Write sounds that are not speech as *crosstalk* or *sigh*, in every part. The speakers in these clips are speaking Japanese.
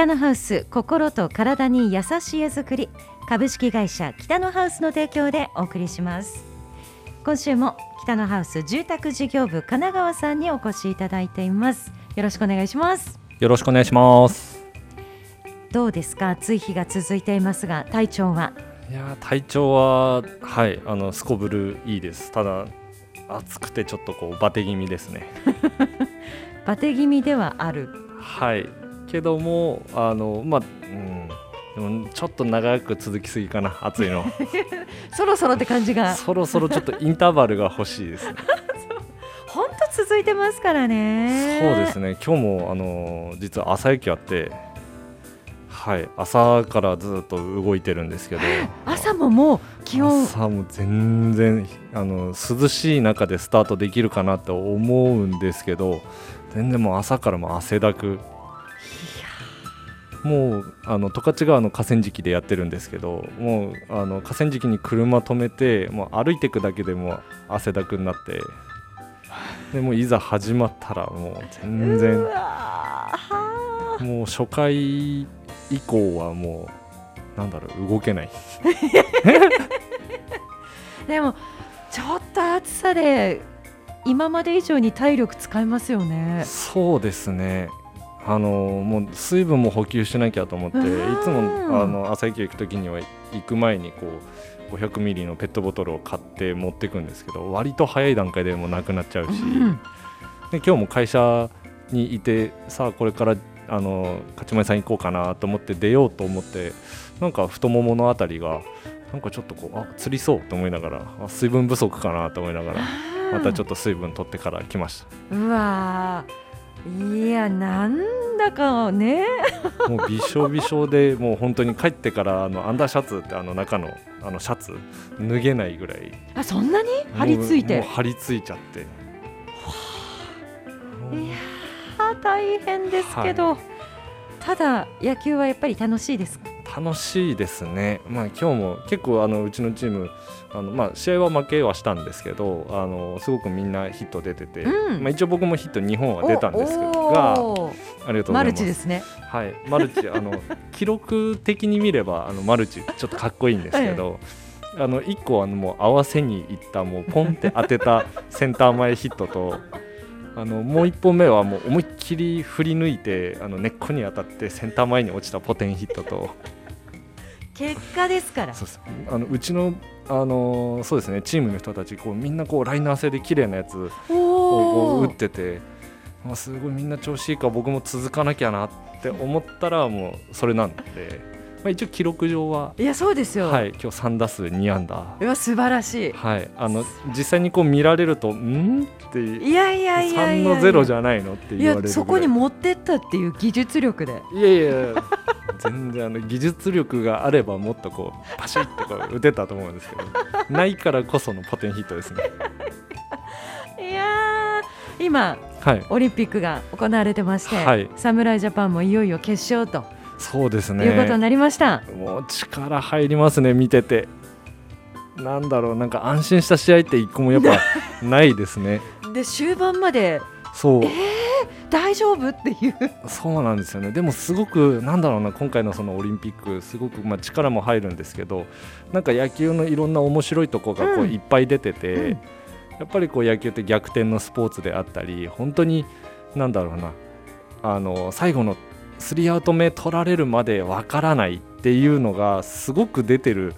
北のハウス心と体に優しい絵作り。株式会社北のハウスの提供でお送りします。今週も北のハウス住宅事業部神奈川さんにお越しいただいています。よろしくお願いします。よろしくお願いします。どうですか？暑い日が続いていますが体調は？いや体調ははいあのすこぶるいいです。ただ暑くてちょっとこうバテ気味ですね。*laughs* バテ気味ではある。はいけどもあのまあうんでもちょっと長く続きすぎかな暑いの。*laughs* そろそろって感じが。そろそろちょっとインターバルが欲しいですね。*laughs* 本当続いてますからね。そうですね。今日もあの実は朝雪あってはい朝からずっと動いてるんですけど。*laughs* 朝ももう気温。朝も全然あの涼しい中でスタートできるかなと思うんですけど全然もう朝からも汗だくもうあの十勝川の河川敷でやってるんですけどもうあの河川敷に車止めてもう歩いていくだけでも汗だくになってでもういざ始まったらもう全然もう初回以降はもうなんだろう動けない。*laughs* でもちょっと暑さで今まで以上に体力使いますよね。そうですねあのもう水分も補給しなきゃと思っていつもあの朝駅行く時には行く前にこう500ミリのペットボトルを買って持っていくんですけど割と早い段階でもうなくなっちゃうし、で今日も会社にいてさあこれからあの勝前さん行こうかなと思って出ようと思ってなんか太もものあたりがなんかちょっとこうあ釣りそうと思いながらあ水分不足かなと思いながらまたちょっと水分取ってから来ました。うわいやなんだかね。もうびしょびしょでもう本当に帰ってからあのアンダーシャツってあの中のあのシャツ脱げないぐらい。あそんなに？張り付いて？もう張り付いちゃって。いや大変ですけど、はい、ただ野球はやっぱり楽しいですか？楽しいですね、まあ、今日も結構あのうちのチームあの、まあ、試合は負けはしたんですけどあのすごくみんなヒット出てて、うん、まあ、一応僕もヒット2本は出たんですがありがとうございます。マルチですね。はい。マルチあの *laughs* 記録的に見ればあのマルチちょっとかっこいいんですけど、あの1個あのもう合わせにいったもうポンって当てた *laughs* センター前ヒットとあのもう1本目はもう思いっきり振り抜いてあの根っこに当たってセンター前に落ちたポテンヒットと。*laughs* 結果ですから。そう。あのうちのあのそうですねチームの人たちこうみんなこうライナー性で綺麗なやつをこう打ってて、まあ、すごいみんな調子いいから僕も続かなきゃなって思ったらもうそれなんで。まあ、一応記録上はいやそうですよ、はい、今日3打数2安打。いや素晴らしい、はい、あの実際にこう見られるとん？っていやいやいや3の0じゃないの？って言われるそこに持ってったっていう技術力で。いやいや。全然あの技術力があればもっとこうパシッてこう打てたと思うんですけど。ないからこそのポテンヒットですね。いや今、はい、オリンピックが行われてまして、はい、侍ジャパンもいよいよ決勝とそうですね。いうことになりました。もう力入りますね見てて。なんだろうなんか安心した試合って一個もやっぱ *laughs* ないですね。で終盤までそう、えー、大丈夫っていう。そうなんですよね。でもすごくなんだろうな今回のそのオリンピックすごくまあ力も入るんですけどなんか野球のいろんな面白いところがこういっぱい出てて、うん、やっぱりこう野球って逆転のスポーツであったり本当になんだろうなあの最後のスリーアウト目取られるまでわからないっていうのがすごく出てる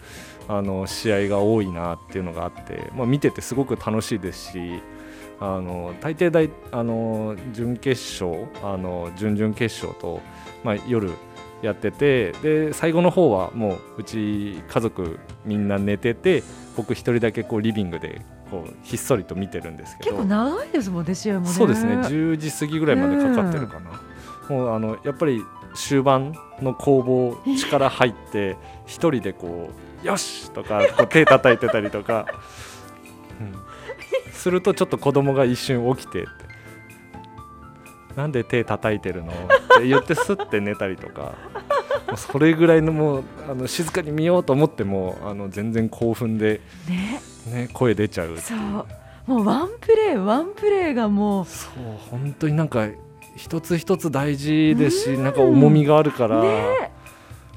あの試合が多いなっていうのがあって、まあ、見ててすごく楽しいですしあの大抵大あの準決勝あの準々決勝と、まあ、夜やっててで最後の方はもううち家族みんな寝てて僕一人だけこうリビングでこうひっそりと見てるんですけど結構長いですもんね試合もねそうですね10時過ぎぐらいまでかかってるかな。もうあのやっぱり終盤の攻防力入って一人でこうよしとかこう手叩いてたりとか、うん、するとちょっと子供が一瞬起きてなんで手叩いてるのって言ってすって寝たりとか。それぐらいのもうあの静かに見ようと思ってもあの全然興奮で、ね、ね、声出ちゃうそう。もうワンプレーワンプレーがもうそう本当になんか一つ一つ大事ですし、なんか重みがあるから、ね。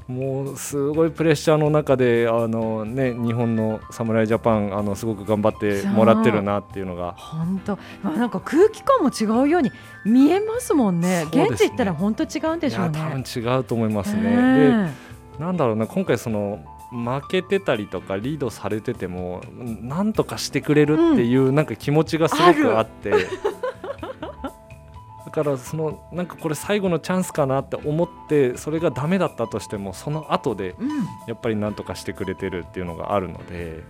もうすごいプレッシャーの中であの、ね、日本の侍ジャパンあのすごく頑張ってもらってるなっていうのが。本当、まあ、なんか空気感も違うように見えますもんね。ね。現地行ったら本当違うんでしょうね。多分違うと思いますね。え。でなんだろうな今回その負けてたりとかリードされててもなんとかしてくれるっていうなんか気持ちがすごくあって、だからそのなんかこれ最後のチャンスかなって思ってそれがダメだったとしてもその後でうん。やっぱりなんとかしてくれてるっていうのがあるので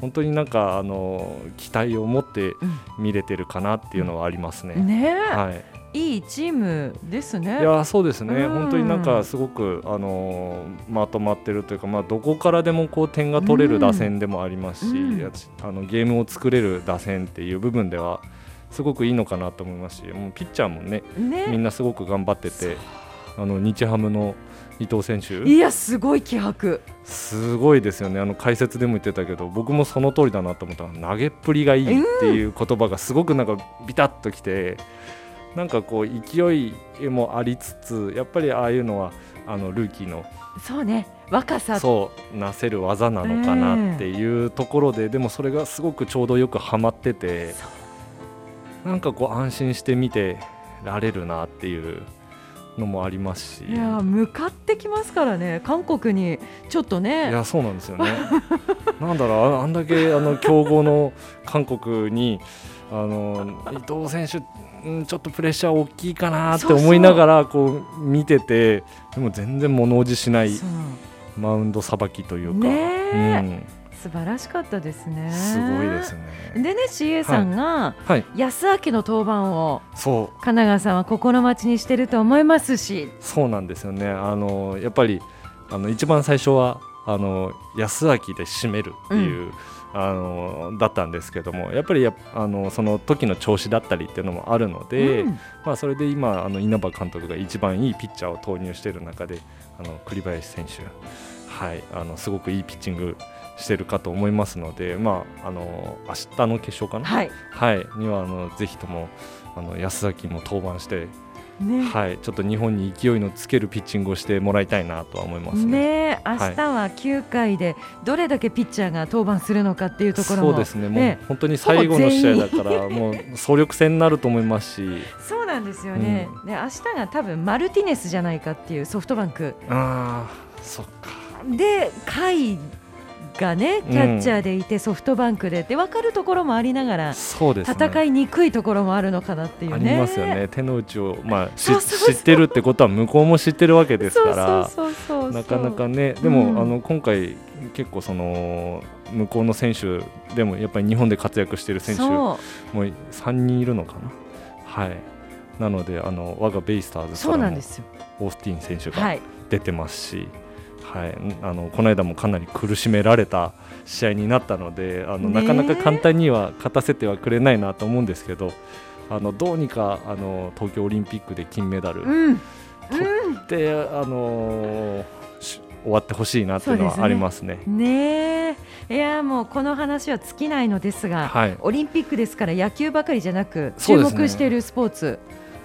本当になんかあの期待を持って見れてるかなっていうのはありますね。うん、ね。え、はい。い、いチームですね。いやそうですね、うん。本当になんかすごく、あのーまとまってるというか、まあ、どこからでもこう点が取れる打線でもありますし、うん。あのゲームを作れる打線っていう部分ではすごくいいのかなと思いますしもうピッチャーもねね。みんなすごく頑張っててあの日ハムの伊藤選手。いやすごい気迫。すごいですよね。あの解説でも言ってたけど僕もその通りだなと思ったら投げっぷりがいいっていう言葉がすごくなんかビタッときてなんかこう勢いもありつつやっぱりああいうのはあのルーキーのそうね。若さ。そうなせる技なのかなっていうところで、でもそれがすごくちょうどよくはまっててそうなんかこう安心して見てられるなっていうのもありますし。いや向かってきますからね韓国にちょっとね。いやそうなんですよね。*laughs* なんだろうああんだけあの強豪の韓国にあの伊藤選手うんちょっとプレッシャー大きいかなって思いながらこう見ててでも全然物おじしないマウンドさばきというか、ねえうん、素晴らしかったですね。すごいですね。でね CA さんが、はい安明の登板をそう神奈川さんは心待ちにしてると思いますし、そうなんですよね。あのやっぱりあの一番最初はあの安明で締めるっていう、あのだったんですけどもやっぱりやあのその時の調子だったりっていうのもあるので、うんまあ、それで今あの稲葉監督が一番いいピッチャーを投入している中であの栗林選手、はい、あのすごくいいピッチングしてるかと思いますので、まあ、あの明日の決勝かな、はい。はい、にはあのぜひともあの安崎も登板して、ね。はい、ちょっと日本に勢いのつけるピッチングをしてもらいたいなとは思いますね。ねえ明日は9回でどれだけピッチャーが登板するのかっていうところもそうですね、もね。う本当に最後の試合だから、もう総力戦になると思いますし、そうなんですよね、で明日が多分マルティネスじゃないかっていうソフトバンク。ああ、そっか、で甲斐がねキャッチャーでいてソフトバンクで。って分かるところもありながら、そうですね。戦いにくいところもあるのかなっていうあね。りますよね、手の内を、まあ、知ってるってことは向こうも知ってるわけですからなかなかね。でも、うん。あの今回結構その向こうの選手でもやっぱり日本で活躍している選手もそう。3人いるのかな。はい。なのであの我がベイスターズそからもうなんですよ。オースティン選手がはい。出てますし、はい、あのこの間もかなり苦しめられた試合になったのであの、なかなか簡単には勝たせてはくれないなと思うんですけどあのどうにかあの東京オリンピックで金メダルうん。で、あの終わってほしいなっていうのはありますね。ねえ。いやもうこの話は尽きないのですが、はいオリンピックですから野球ばかりじゃなく注目しているスポーツ。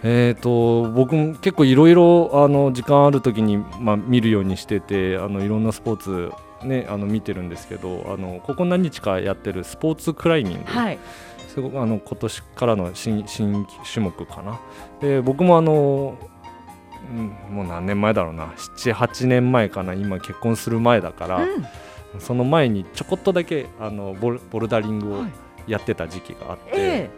えー、と僕も結構いろいろあの時間ある時に、まあ、見るようにしててあのいろんなスポーツ、ね、あの見てるんですけどあのここ何日かやってるスポーツクライミング、はい。すごくあの今年からの新新種目かな。で僕もあの、うん、もう何年前だろうな78年前かな今結婚する前だから、うん。その前にちょこっとだけあのボルボルダリングをはいやってた時期があって、え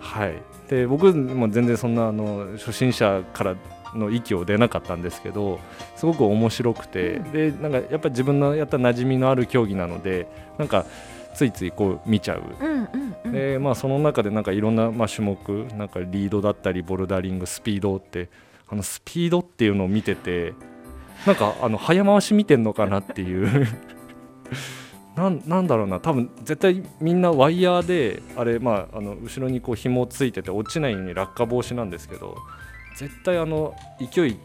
はい、で僕も全然そんなあの初心者からの域を出なかったんですけどすごく面白くて、うんでなんかやっぱり自分のやった馴染みのある競技なのでなんかついついこう見ちゃう。え。うんうんうん。でまあ、その中でなんかいろんな、まあ、種目なんかリードだったりボルダリングスピードってあのスピードっていうのを見ててなんかあの早回し見てんのかなっていうなんなんだろうな。多分絶対みんなワイヤーであれ、まあ、あの後ろにこう紐ついてて落ちないように落下防止なんですけど絶対あの勢い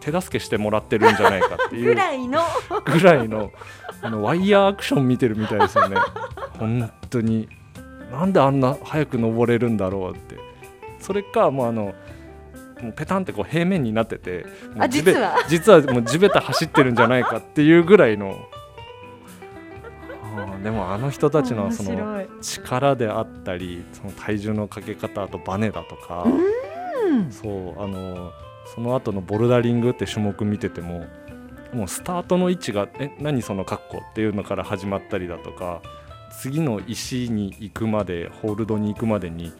手助けしてもらってるんじゃないかっていう *laughs* ぐらいの。*laughs* ぐらいのあのワイヤーアクション見てるみたいですよね。本当に。なんであんな早く登れるんだろうって。それかもうあのもうペタンってこう平面になっててもうあ地べ実は。実はもう地べた走ってるんじゃないかっていうぐらいのでもあの人たちのその力であったりその体重のかけ方あとバネだとか、うんそうあのその後のボルダリングって種目見ててももうスタートの位置が「え何その格好」っていうのから始まったりだとか次の石に行くまでホールドに行くまでに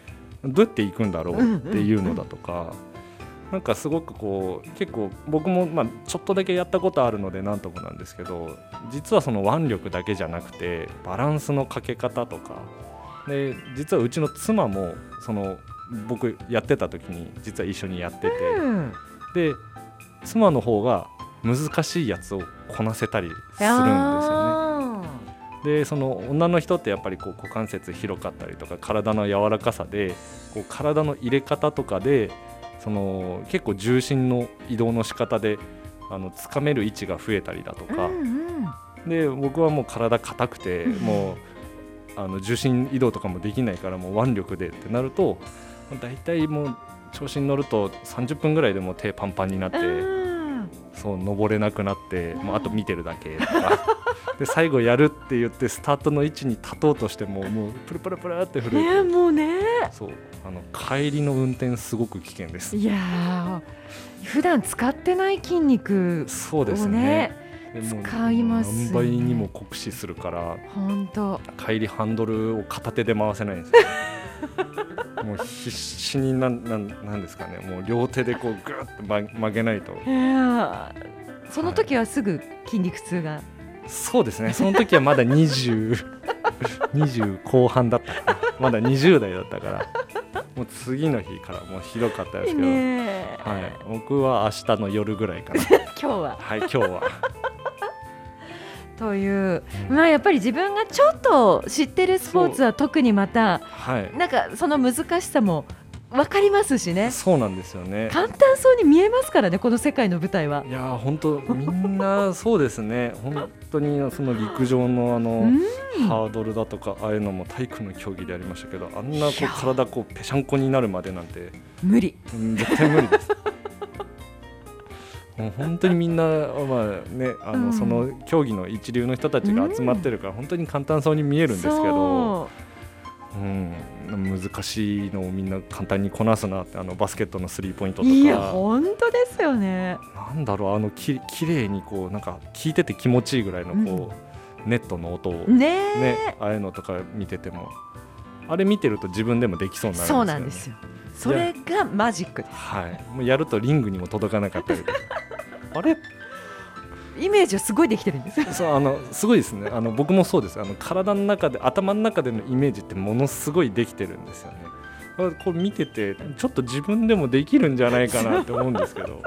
どうやって行くんだろうっていうのだとか。なんかすごくこう結構僕もまあちょっとだけやったことあるのでなんともなんですけど実はその腕力だけじゃなくてバランスのかけ方とか。で実はうちの妻もその僕やってた時に実は一緒にやってて、うん。で妻の方が難しいやつをこなせたりするんですよね。あでその女の人ってやっぱりこう股関節広かったりとか体の柔らかさでこう体の入れ方とかでその結構重心の移動の仕方であの掴める位置が増えたりだとか、ーうんうん。で僕はもう体硬くてうんもうあの重心移動とかもできないからもう腕力でってなると大体もう調子に乗ると30分ぐらいでもう手パンパンになって。うんそう登れなくなって、もうあと見てるだけとか。で最後やるって言ってスタートの位置に立とうとしてももうプルプルプルって震ねえて、もうね。そう。あの帰りの運転すごく危険です。いやー。普段使ってない筋肉そうですをね使いますよね。何倍にも酷使するから本当帰りハンドルを片手で回せないんですよ *laughs* もう必死になんなんなんですかね。もう両手でこうグーッと曲曲げないと。その時はすぐ筋肉痛が、そうですね。その時はまだ20 20 *laughs* 後半だったかな。まだ20代だったから。もう次の日からもうひどかったですけど、ねはい、僕は明日の夜ぐらいかな。*laughs* 今日は。はい今日は、という、うんまあやっぱり自分がちょっと知ってるスポーツは特にまたはい。なんかその難しさも分かりますしね。そうなんですよね。簡単そうに見えますからねこの世界の舞台は。いやー本当みんなそうですね。本当にその陸上のあの、うん。ハードルだとかああいうのも体育の競技でありましたけどあんなこいうや体こうぺしゃんこになるまでなんて。無理。うん絶対無理です。もう本当にみんな、まあね、あの、うん。その競技の一流の人たちが集まってるから、本当に簡単そうに見えるんですけど、そう。ん、難しいのをみんな簡単にこなすなってあのバスケットのスリーポイントういやとか本当ですよね。なんだろうあのききれいにこうなんか聞いてて気持ちいいぐらいのこう、ネットの音を、ね。ねえ、ああいうのとか見ててもあれ見てると自分でもできそうになるんですよ、ね、そうなんですよ。それがマジックではい、もうやるとリングにも届かなかったりとか *laughs* あれ？す。イメージはすごいできてるんです。よ。そうあのすごいですね。あの僕もそうです。あの体の中で頭の中でのイメージってものすごいできてるんですよね。あこれ見ててちょっと自分でもできるんじゃないかなって思うんですけど。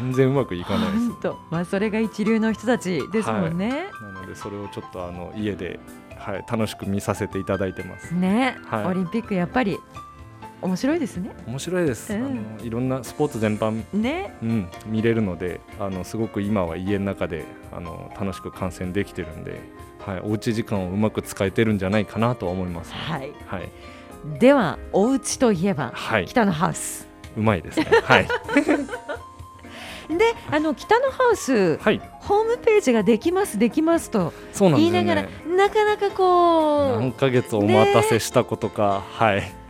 全然うまくいかないです。本当、まあそれが一流の人たちですもんね。なのでそれをちょっとあの家で、はい、楽しく見させていただいてます。ね、はい。オリンピックやっぱり面白いですね。面白いです、うん。あのいろんなスポーツ全般ね、うん、見れるのであのすごく今は家の中であの楽しく観戦できてるんで、はい、おうち時間をうまく使えてるんじゃないかなとは思います、ね、はい。はい、ではお家といえばはい、北のハウス。うまいですね。はい、*laughs* で、あの北のハウスはい、ホームページができますできますと言いながら、ねなかなかこ何うヶ月お待たせしたことか、はい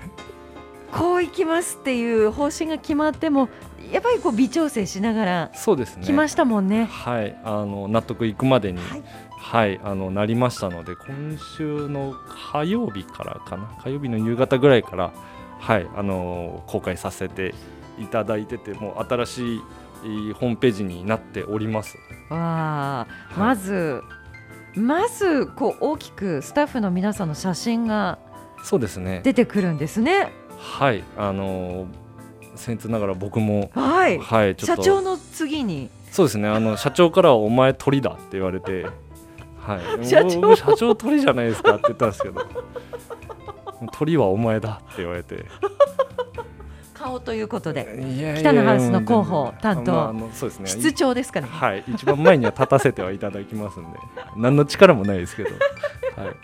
こう行きますっていう方針が決まってもやっぱりこう微調整しながらそうですね来ましたもんね。はい、あの納得いくまでに、はいはい、あのなりましたので今週の火曜日からかな火曜日の夕方ぐらいから、はい、あの公開させていただいててもう新しいえーホームページになっております。わあ、いまずまずこう大きくスタッフの皆さんの写真がそうですね。出てくるんですね。はい、あの僭越ながら僕もはい。はい社長の次に。そうですねあの社長からはお前鳥だって言われて、はい、*laughs* 社長。僕社長鳥じゃないですかって言ったんですけど *laughs* 鳥はお前だって言われて。顔ということで北のハウスの広報担当まあそうですね。室長ですからね。はい一番前には立たせてはいただきますんで何の力もないですけど、はい、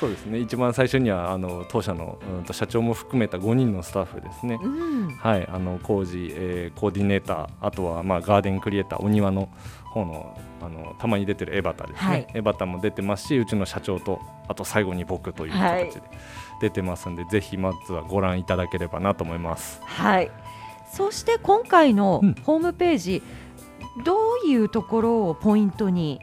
そうですね。一番最初にはあの当社の、うん、と社長も含めた5人のスタッフですね、うん、はい、あの工事、えーコーディネーターあとはまあガーデンクリエイターお庭の方のあのたまに出てるエバタですね、はい。エバタも出てますしうちの社長とあと最後に僕というはい。形で出てますんで、ぜひまずはご覧いただければなと思います。はい。そして今回のうん。ホームページ、どういうところをポイントに、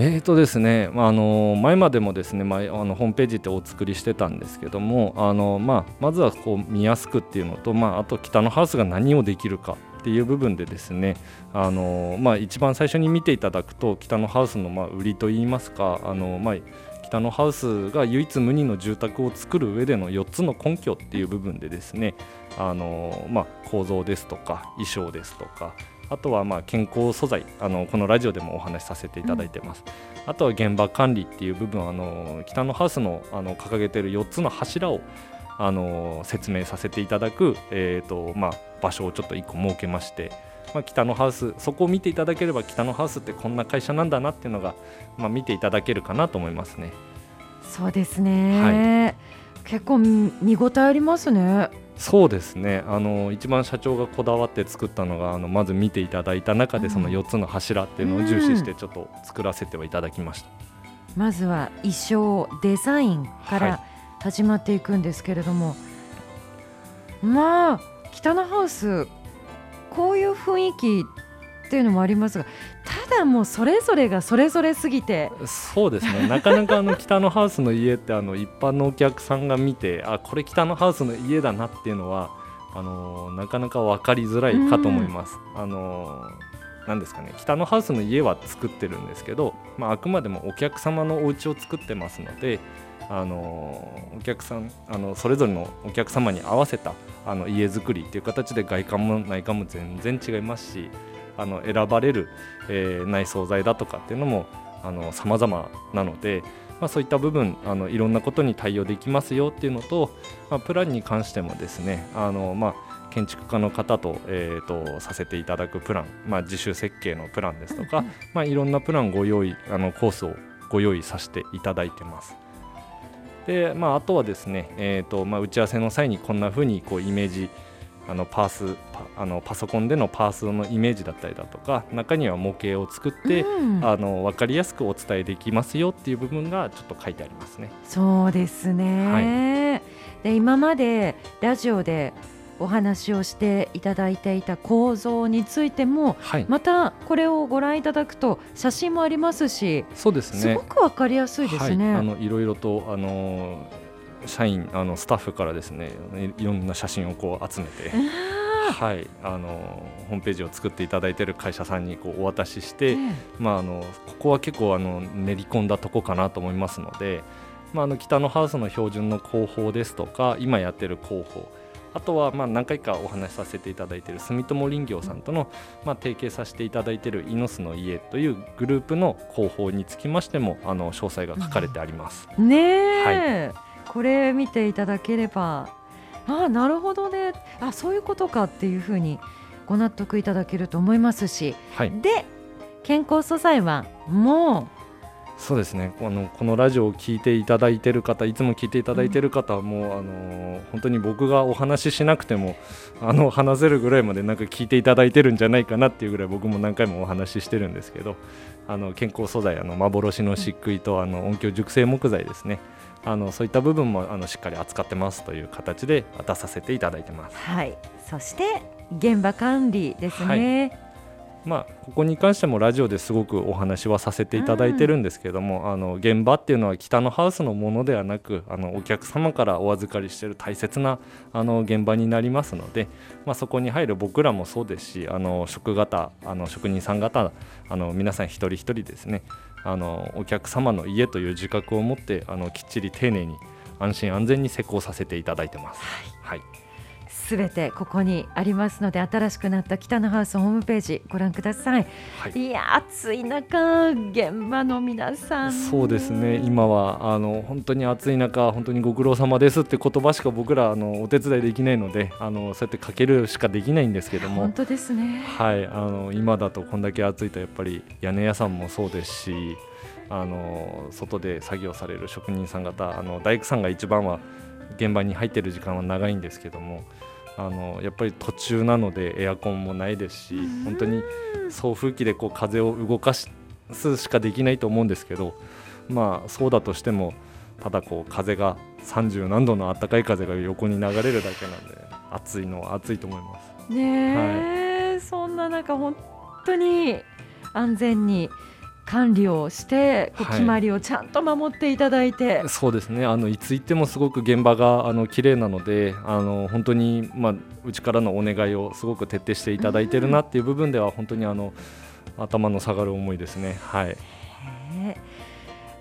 えーとですね、まあ、あの前までもですね、まあ、あのホームページってお作りしてたんですけどもあの、まあ、まずはこう見やすくっていうのと、まあ、あと北のハウスが何をできるかっていう部分でですねあの、まあ、一番最初に見ていただくと北のハウスのまあ売りといいますかあの、まあ、北のハウスが唯一無二の住宅を作る上での4つの根拠っていう部分でですねあの、まあ、構造ですとか衣装ですとかあとはまあ健康素材あのこのラジオでもお話しさせていただいてます、あとは現場管理っていう部分あの北のハウスのあの掲げている4つの柱をあの説明させていただく、えーとまあ、場所をちょっと1個設けまして、まあ、北のハウスそこを見ていただければ北のハウスってこんな会社なんだなっていうのが、まあ、見ていただけるかなと思いますね。そうですね。結構見応えありますね。そうですね。あの一番社長がこだわって作ったのがあのまず見ていただいた中でその4つの柱っていうのを重視してちょっと作らせてはいただきました。まずは衣装デザインかはい。ら始まっていくんですけれども、まあ北のハウスこういう雰囲気っていうのもありますがただもうそれぞれがそれぞれすぎてそうですね。*laughs* なかなかあの北のハウスの家ってあの一般のお客さんが見てあこれ北のハウスの家だなっていうのはあのなかなか分かりづらいかと思います。あのなんですかね。北のハウスの家は作ってるんですけど、まあ、あくまでもお客様のお家を作ってますのであのお客さんあのそれぞれのお客様に合わせたあの家づくりっていう形で外観も内観も全然違いますしあの選ばれる、えー内装材だとかっていうのもあの様々なので、まあ、そういった部分あのいろんなことに対応できますよっていうのと、まあ、プランに関してもですねあの、まあ、建築家の方と,、えー、とさせていただくプラン、まあ、自主設計のプランですとか、まあ、いろんなプランご用意あのコースをご用意させていただいてます。でまあ、あとはですね、えーとまあ、打ち合わせの際にこんな風にこうイメージあのパースパあのパソコンでのパースのイメージだったりだとか中には模型を作って、うんあの分かりやすくお伝えできますよっていう部分がちょっと書いてありますね。そうですね、で今までラジオでお話をしていただいていた構造についてもはい、またこれをご覧いただくと写真もありますしそうですね。すごくわかりやすいですね。はい、あのいろいろとあの社員あのスタッフからですねいいろんな写真をこう集めて。あはい、あのホームページを作っていただいている会社さんにこうお渡ししーて、えまあ、あのここは結構あの練り込んだとこかなと思いますので、まあ、あの北のハウスの標準の工法ですとか今やってる工法あとはまあ何回かお話しさせていただいている住友林業さんとのまあ提携させていただいているイノスの家というグループの工法につきましてもあの詳細が書かれてあります。えねえ、これ見ていただければああなるほどね。あそういうことかっていうふうにご納得いただけると思いますし。はい、で健康素材はもそうですね。このこのラジオを聞いていただいている方いつも聞いていただいている方はもう、あの本当に僕がお話ししなくてもあの話せるぐらいまでなんか聞いていただいてるんじゃないかなっていうぐらい僕も何回もお話ししてるんですけどあの健康素材あの幻の漆喰とあの音響熟成木材ですねあのそういった部分もあのしっかり扱ってますという形で出させていただいてますう。はいそして現場管理ですね。まあ、ここに関してもラジオですごくお話はさせていただいてるんですけども、あの現場っていうのは北のハウスのものではなくあのお客様からお預かりしている大切なあの現場になりますので、まあ、そこに入る僕らもそうですしあの職型あの職人さん方あの皆さん一人一人ですねあのお客様の家という自覚を持ってあのきっちり丁寧に安心安全に施工させていただいてます。はい、すべてここにありますので新しくなった北のハウスホームページご覧ください。はいいや暑い中現場の皆さんそうですね今はあの本当に暑い中本当にご苦労様ですって言葉しか僕らあのお手伝いできないのであのそうやってかけるしかできないんですけども本当ですね。はいあの今だとこんだけ暑いとやっぱり屋根屋さんもそうですしあの外で作業される職人さん方あの大工さんが一番は現場に入ってる時間は長いんですけどもあのやっぱり途中なのでエアコンもないですし本当に送風機でこう風を動かすしかできないと思うんですけどまあそうだとしてもただこう風が30何度の暖かい風が横に流れるだけなんで暑いのは暑いと思います。ね、はい、そんな中本当に安全に管理をして決まりをちゃんと守っていただいて、はい、そうですね。あのいつ行ってもすごく現場があの綺麗なのであの本当に、まあ、うちからのお願いをすごく徹底していただいているなっていう部分では本当にあの頭の下がる思いですね。はい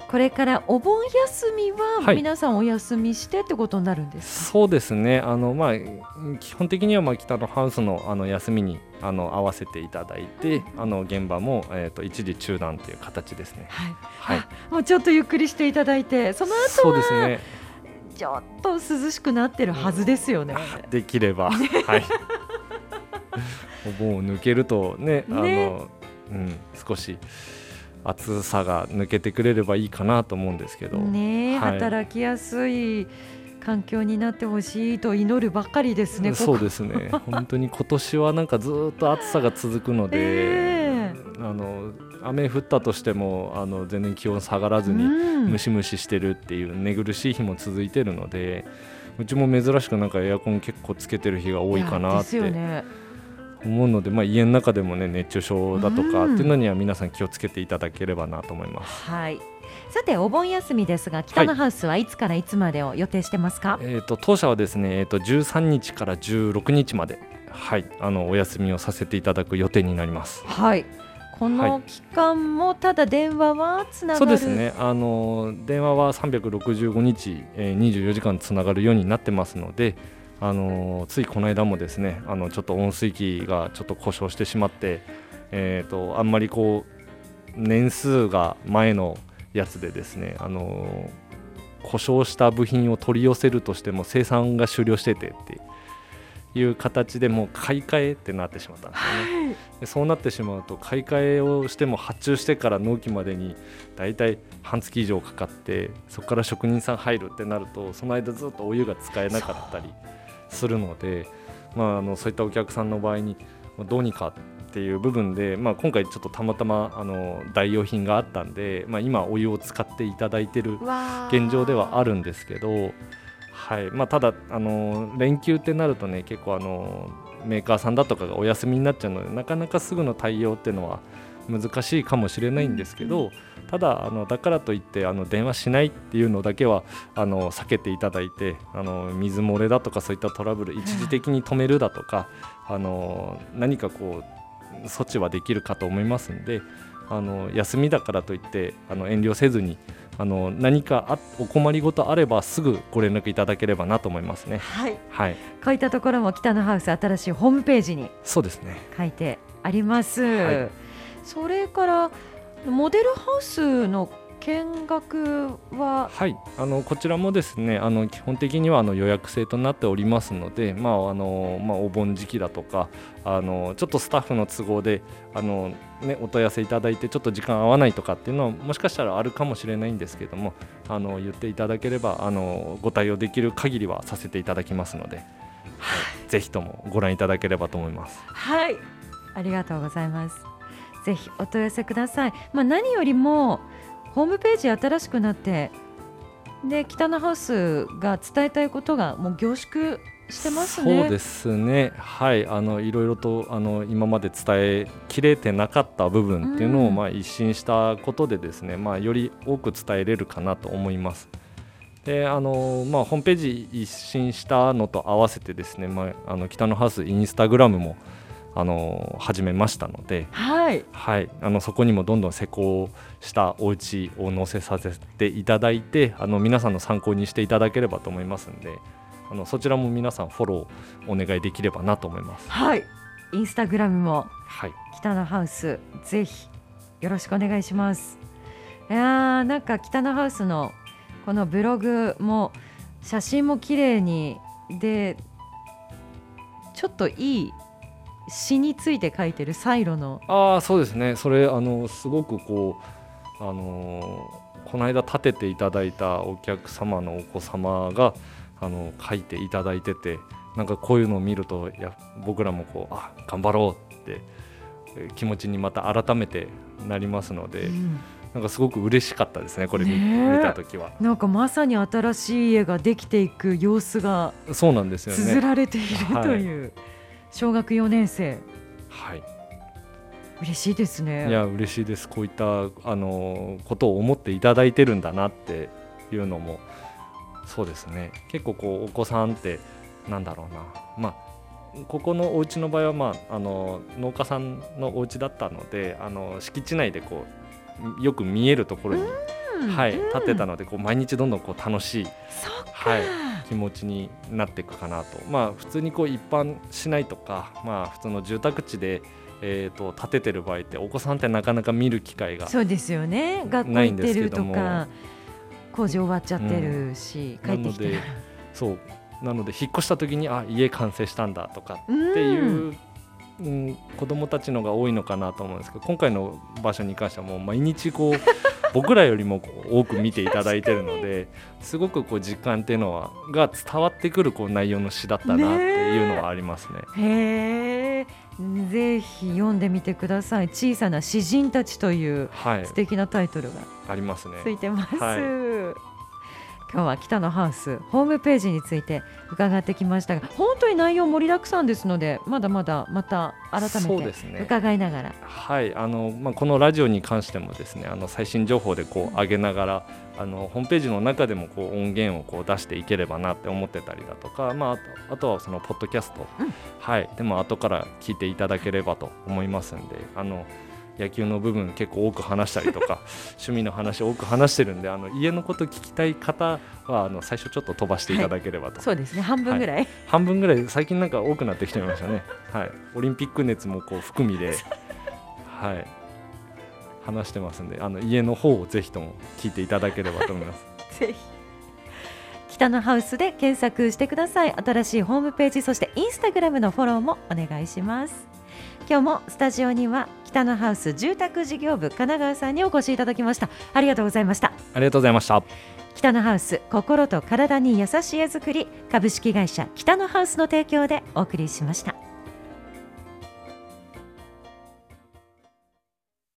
これからお盆休みは皆さんお休みしてってことになるんですか、はい、そうですね。あの、まあ、基本的にはまあ北のハウスのあの休みにあの合わせていただいて、あの現場も、えーと、一時中断という形ですね。はい、はい、もうちょっとゆっくりしていただいてその後そうですね。ちょっと涼しくなってるはずですよね。うん、できれば、はい。お盆を抜けるとね、あの、ね、うん、少し。暑さが抜けてくれればいいかなと思うんですけど、ね、はい、働きやすい環境になってほしいと祈るばっかりですね。そうですね。*laughs* 本当に今年はなんかずっと暑さが続くので、えー、あの雨降ったとしてもあの全然気温下がらずにムシムシしてるっていう寝苦しい日も続いてるので、うちも珍しくなんかエアコン結構つけてる日が多いかなって。思うので、まあ、家の中でも、ね、熱中症だとかっていうのには皆さん気をつけていただければなと思います。はい。さてお盆休みですが北のハウスはいつからいつまでを予定してますか、はい、えーと、当社はですね、えーと、13日から16日まで、はい、あのお休みをさせていただく予定になります。はい。この期間もただ電話はつながる、そうですね。あの電話は365日、えー、24時間つながるようになってますのであのついこの間もですねあのちょっと温水器がちょっと故障してしまって、えーと、あんまりこう年数が前のやつでですねあの故障した部品を取り寄せるとしても生産が終了しててっていう形でもう買い替えってなってしまったんですよね、でそうなってしまうと買い替えをしても発注してから納期までに大体半月以上かかってそこから職人さん入るってなるとその間ずっとお湯が使えなかったり。するので、まあ、あのそういったお客さんの場合にどうにかっていう部分で、まあ、今回ちょっとたまたまあの代用品があったんで、まあ、今お湯を使っていただいてる現状ではあるんですけど、はい。まあ、ただあの連休ってなるとね結構あのメーカーさんだとかがお休みになっちゃうのでなかなかすぐの対応っていうのは難しいかもしれないんですけど、ただあのだからといってあの電話しないっていうのだけはあの避けていただいてあの水漏れだとかそういったトラブル一時的に止めるだとかあの何かこう措置はできるかと思いますんであの休みだからといってあの遠慮せずにあの何かあお困りごとあればすぐご連絡いただければなと思いますね。はい。はい。こういったところも北のハウス新しいホームページにそうですね書いてあります。はい、それからモデルハウスの見学は？はい。あのこちらもですねあの基本的にはあの予約制となっておりますので、まああのまあ、お盆時期だとかあのちょっとスタッフの都合であの、ね、お問い合わせいただいてちょっと時間合わないとかっていうのはもしかしたらあるかもしれないんですけどもあの言っていただければあのご対応できる限りはさせていただきますので、はい、ぜひともご覧いただければと思います。はい。ありがとうございますぜひお問い合わせください。まあ、何よりもホームページ新しくなってで北のハウスが伝えたいことがもう凝縮してますね。そうですね。はい、あのいろいろとあの今まで伝えきれてなかった部分っていうのを、うん、まあ一新したことでですね、まあより多く伝えれるかなと思います。で、あのまあホームページ一新したのと合わせてですね、まああの北のハウスインスタグラムもあの始めましたので、はい、はい、あのそこにもどんどん施工したお家を載せさせていただいてあの皆さんの参考にしていただければと思いますのであのそちらも皆さんフォローお願いできればなと思います。はいインスタグラムも、はい、北のハウスぜひよろしくお願いします。いやなんか北のハウスのこのブログも写真も綺麗にでちょっといい詩について書いてるサイロの。ああそうですね。それあのすごくこあのー、この間建てていただいたお客様のお子様があの書いていただいててなんかこういうのを見るとや僕らもこうあ頑張ろうって気持ちにまた改めてなりますので、うん、なんかすごく嬉しかったですねこれ見,、見た時は。なんかまさに新しい家ができていく様子がそうなんですよね。綴られているという、はい、小学4年生。はい。嬉しいですね。いや嬉しいです。こういったあのことを思っていただいてるんだなっていうのもそうですね。結構こうお子さんってなんだろうな。まあここのお家の場合は、まあ、あの農家さんのお家だったのであの敷地内でこうよく見えるところに、はい、建てたのでこう毎日どんどんこう楽しい、はい、気持ちになっていくかなと、まあ、普通にこう一般しないとか、まあ、普通の住宅地でえーと、建ててる場合ってお子さんってなかなか見る機会がそうですよね。学校行ってるとか工事終わっちゃってるし、うん、帰ってきてそう。なので引っ越した時にあ家完成したんだとかっていう、うん、子どもたちのが多いのかなと思うんですけど今回の場所に関してはもう毎日こう僕らよりも多く見ていただいてるのですごくこう実感っていうのはが伝わってくるこう内容の詩だったなっていうのはありますね。ねへぜひ読んでみてください。小さな詩人たちという素敵なタイトルが、ありますね。ついてます。はい今日は北のハウスホームページについて伺ってきましたが本当に内容盛りだくさんですのでまだまだまた改めて伺いながら、ね、はいあのまあ、このラジオに関してもですねあの最新情報でこう上げながらあのホームページの中でもこう音源をこう出していければなって思ってたりだとか、まあ、あとあとはそのポッドキャスト、うん、はい、でも後から聞いていただければと思いますんであの野球の部分結構多く話したりとか *laughs* 趣味の話多く話してるんであの家のこと聞きたい方はあの最初ちょっと飛ばしていただければと、はい、そうですね。半分ぐらい、はい、半分ぐらい。最近なんか多くなってきてましたね。はい。オリンピック熱もこう含みで *laughs* はい。話してますんであの家の方をぜひとも聞いていただければと思います。*laughs* ぜひ。北のハウスで検索してください。新しいホームページそしてインスタグラムのフォローもお願いします。今日もスタジオには北のハウス住宅事業部神奈川さんにお越しいただきました。ありがとうございました。ありがとうございました。北のハウス心と体に優しい絵作り株式会社北のハウスの提供でお送りしました